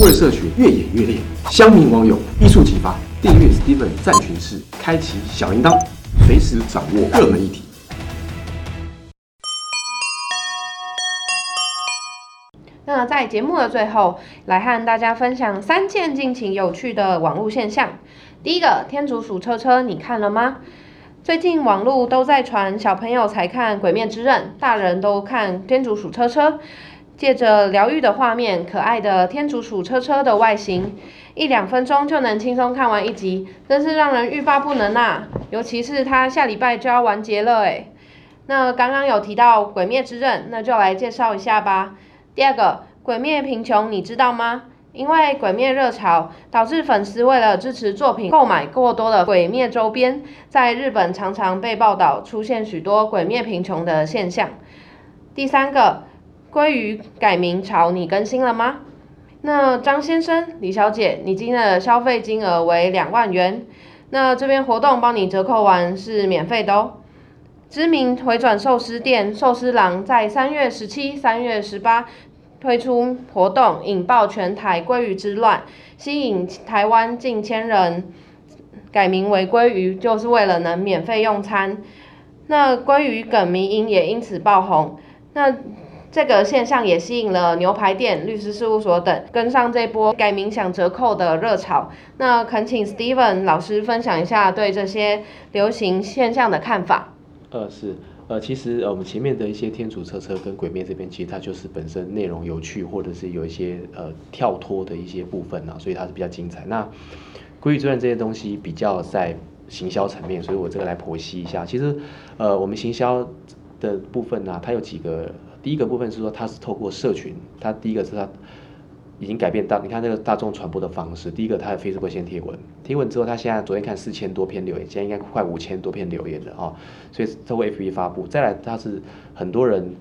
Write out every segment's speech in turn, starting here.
位社群越演越烈，乡民网友一触即发。订阅 Steven 战群室，开启小铃铛，随时掌握热门议题。那在节目的最后，来和大家分享三件近期有趣的网络现象。第一个，天竺鼠车车，你看了吗？最近网络都在传，小朋友才看《鬼灭之刃》，大人都看《天竺鼠车车》。借着疗愈的画面，可爱的天竺鼠车车的外形，一两分钟就能轻松看完一集，真是让人欲罢不能呐！尤其是它下礼拜就要完结了诶。那刚刚有提到《鬼灭之刃》，那就来介绍一下吧。第二个，鬼灭贫穷，你知道吗？因为鬼灭热潮，导致粉丝为了支持作品，购买过多的鬼灭周边，在日本常常被报道出现许多鬼灭贫穷的现象。第三个。鲑鱼改名潮，你更新了吗？那张先生、李小姐，你今天的消费金额为两万元，那这边活动帮你折扣完是免费的哦。知名回转寿司店寿司郎在三月十七、三月十八推出活动，引爆全台鲑鱼之乱，吸引台湾近千人改名为鲑鱼，就是为了能免费用餐。那鲑鱼梗迷音也因此爆红。那这个现象也吸引了牛排店、律师事务所等跟上这波改名享折扣的热潮。那恳请 Steven 老师分享一下对这些流行现象的看法。呃，是，呃，其实呃，我们前面的一些天主车车跟鬼灭这边，其实它就是本身内容有趣，或者是有一些呃跳脱的一些部分啊，所以它是比较精彩。那归于之乱这些东西比较在行销层面，所以我这个来剖析一下。其实呃，我们行销的部分呢，它有几个。第一个部分是说，它是透过社群，它第一个是它已经改变大，你看这个大众传播的方式。第一个，它的 Facebook 先贴文，贴文之后，它现在昨天看四千多篇留言，现在应该快五千多篇留言了啊。所以透过 FB 发布，再来它是很多人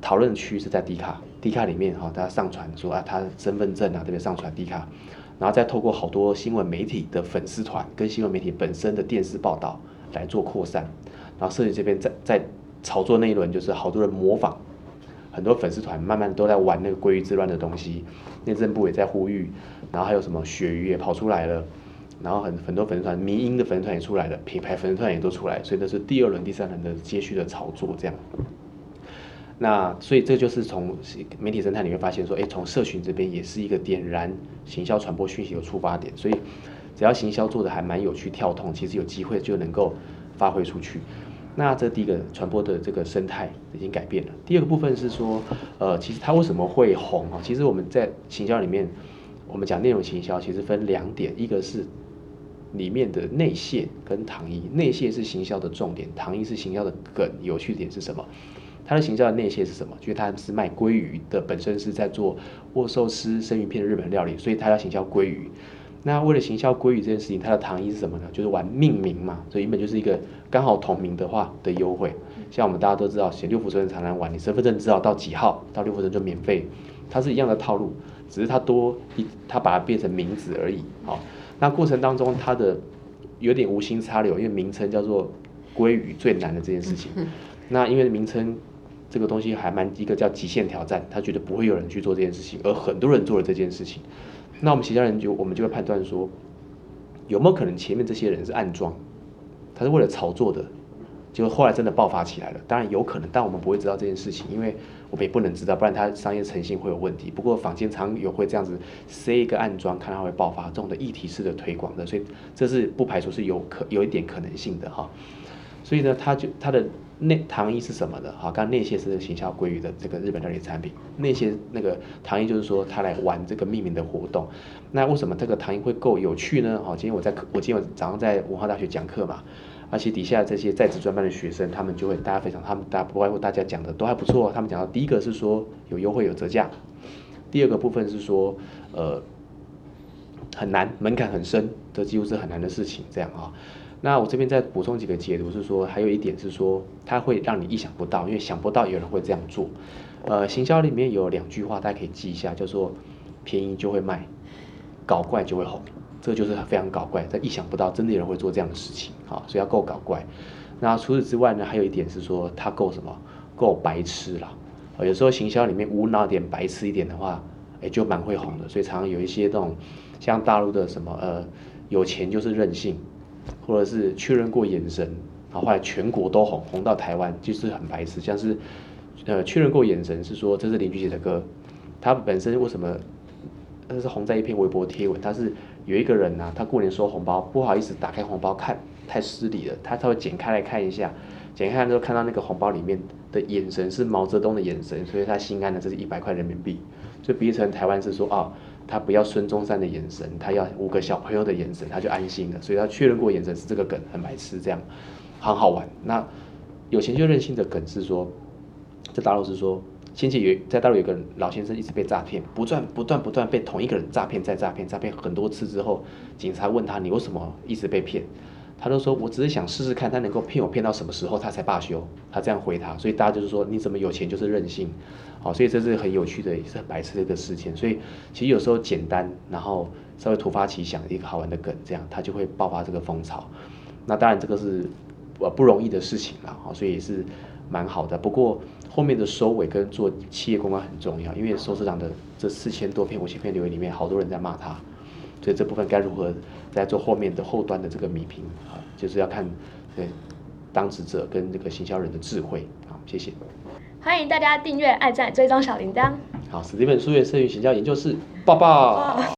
讨论区是在 D 卡，D 卡里面哈，大家上传说啊，他身份证啊，特别上传 D 卡，然后再透过好多新闻媒体的粉丝团跟新闻媒体本身的电视报道来做扩散，然后社群这边再再。炒作那一轮就是好多人模仿，很多粉丝团慢慢都在玩那个归于之乱的东西，内政部也在呼吁，然后还有什么鳕鱼也跑出来了，然后很很多粉丝团民营的粉丝团也出来了，品牌粉丝团也都出来，所以这是第二轮、第三轮的接续的炒作这样。那所以这就是从媒体生态你会发现说，哎，从社群这边也是一个点燃行销传播讯息的出发点，所以只要行销做的还蛮有趣、跳动，其实有机会就能够发挥出去。那这第一个传播的这个生态已经改变了。第二个部分是说，呃，其实它为什么会红啊？其实我们在行销里面，我们讲内容行销，其实分两点，一个是里面的内线跟糖衣。内线是行销的重点，糖衣是行销的梗。有趣点是什么？它的行销的内线是什么？就是它是卖鲑鱼的，本身是在做握寿司、生鱼片日本料理，所以它要行销鲑鱼。那为了行销鲑鱼这件事情，它的糖衣是什么呢？就是玩命名嘛，所以原本就是一个刚好同名的话的优惠。像我们大家都知道，写六福村常常玩，你身份证知道到几号到六福村就免费，它是一样的套路，只是它多一，它把它变成名字而已。好，那过程当中它的有点无心插柳，因为名称叫做鲑鱼最难的这件事情。那因为名称这个东西还蛮一个叫极限挑战，他觉得不会有人去做这件事情，而很多人做了这件事情。那我们其他人就我们就会判断说，有没有可能前面这些人是暗装，他是为了炒作的，结果后来真的爆发起来了。当然有可能，但我们不会知道这件事情，因为我们也不能知道，不然他商业诚信会有问题。不过坊间常有会这样子塞一个暗装，看它会爆发这种的议题式的推广的，所以这是不排除是有可有一点可能性的哈。所以呢，他就他的。内糖衣是什么的？好，刚刚内线是行销鲑鱼的这个日本料理产品。那些那个糖衣就是说他来玩这个命名的活动。那为什么这个糖衣会够有趣呢？好，今天我在课我今天早上在文化大学讲课嘛，而且底下这些在职专班的学生，他们就会大家非常，他们大家不外乎大家讲的都还不错。他们讲到第一个是说有优惠有折价，第二个部分是说呃很难门槛很深，这几乎是很难的事情，这样啊。那我这边再补充几个解读，是说还有一点是说，它会让你意想不到，因为想不到有人会这样做。呃，行销里面有两句话，大家可以记一下，叫做便宜就会卖，搞怪就会红，这就是非常搞怪，在意想不到，真的有人会做这样的事情，好，所以要够搞怪。那除此之外呢，还有一点是说，它够什么？够白痴啦。有时候行销里面无脑点、白痴一点的话，哎就蛮会红的，所以常常有一些这种像大陆的什么呃有钱就是任性，或者是确认过眼神，然后后来全国都红，红到台湾就是很白痴，像是呃确认过眼神是说这是林俊杰的歌，他本身为什么？那是红在一篇微博贴文，他是有一个人呐、他过年收红包，不好意思打开红包看，太失礼了，他他会剪开来看一下，剪开之后看到那个红包里面的眼神是毛泽东的眼神，所以他心安的这是一百块人民币，就比喻成台湾是说啊，他不要孙中山的眼神，他要五个小朋友的眼神，他就安心了，所以他确认过眼神是这个梗，很白痴这样，很好玩。那有钱就任性的梗是说，在大陆是说。先前有在大陆有个老先生一直被诈骗，不断不断不断被同一个人诈骗再诈骗，诈骗很多次之后，警察问他你为什么一直被骗？他都说我只是想试试看他能够骗我骗到什么时候他才罢休。他这样回他，所以大家就是说你怎么有钱就是任性，好，所以这是很有趣的也是很白痴的一个事件。所以其实有时候简单，然后稍微突发奇想一个好玩的梗，这样他就会爆发这个风潮。那当然这个是呃不容易的事情啦，好，所以也是蛮好的。不过后面的收尾跟做企业公关很重要，因为收市长的这四千多篇五千篇留言里面，好多人在骂他，所以这部分该如何在做后面的后端的这个米评啊，就是要看对当职者跟这个行销人的智慧。好，谢谢。欢迎大家订阅、爱赞、追踪小铃铛。好，史蒂芬书院社运行销研究室，抱抱。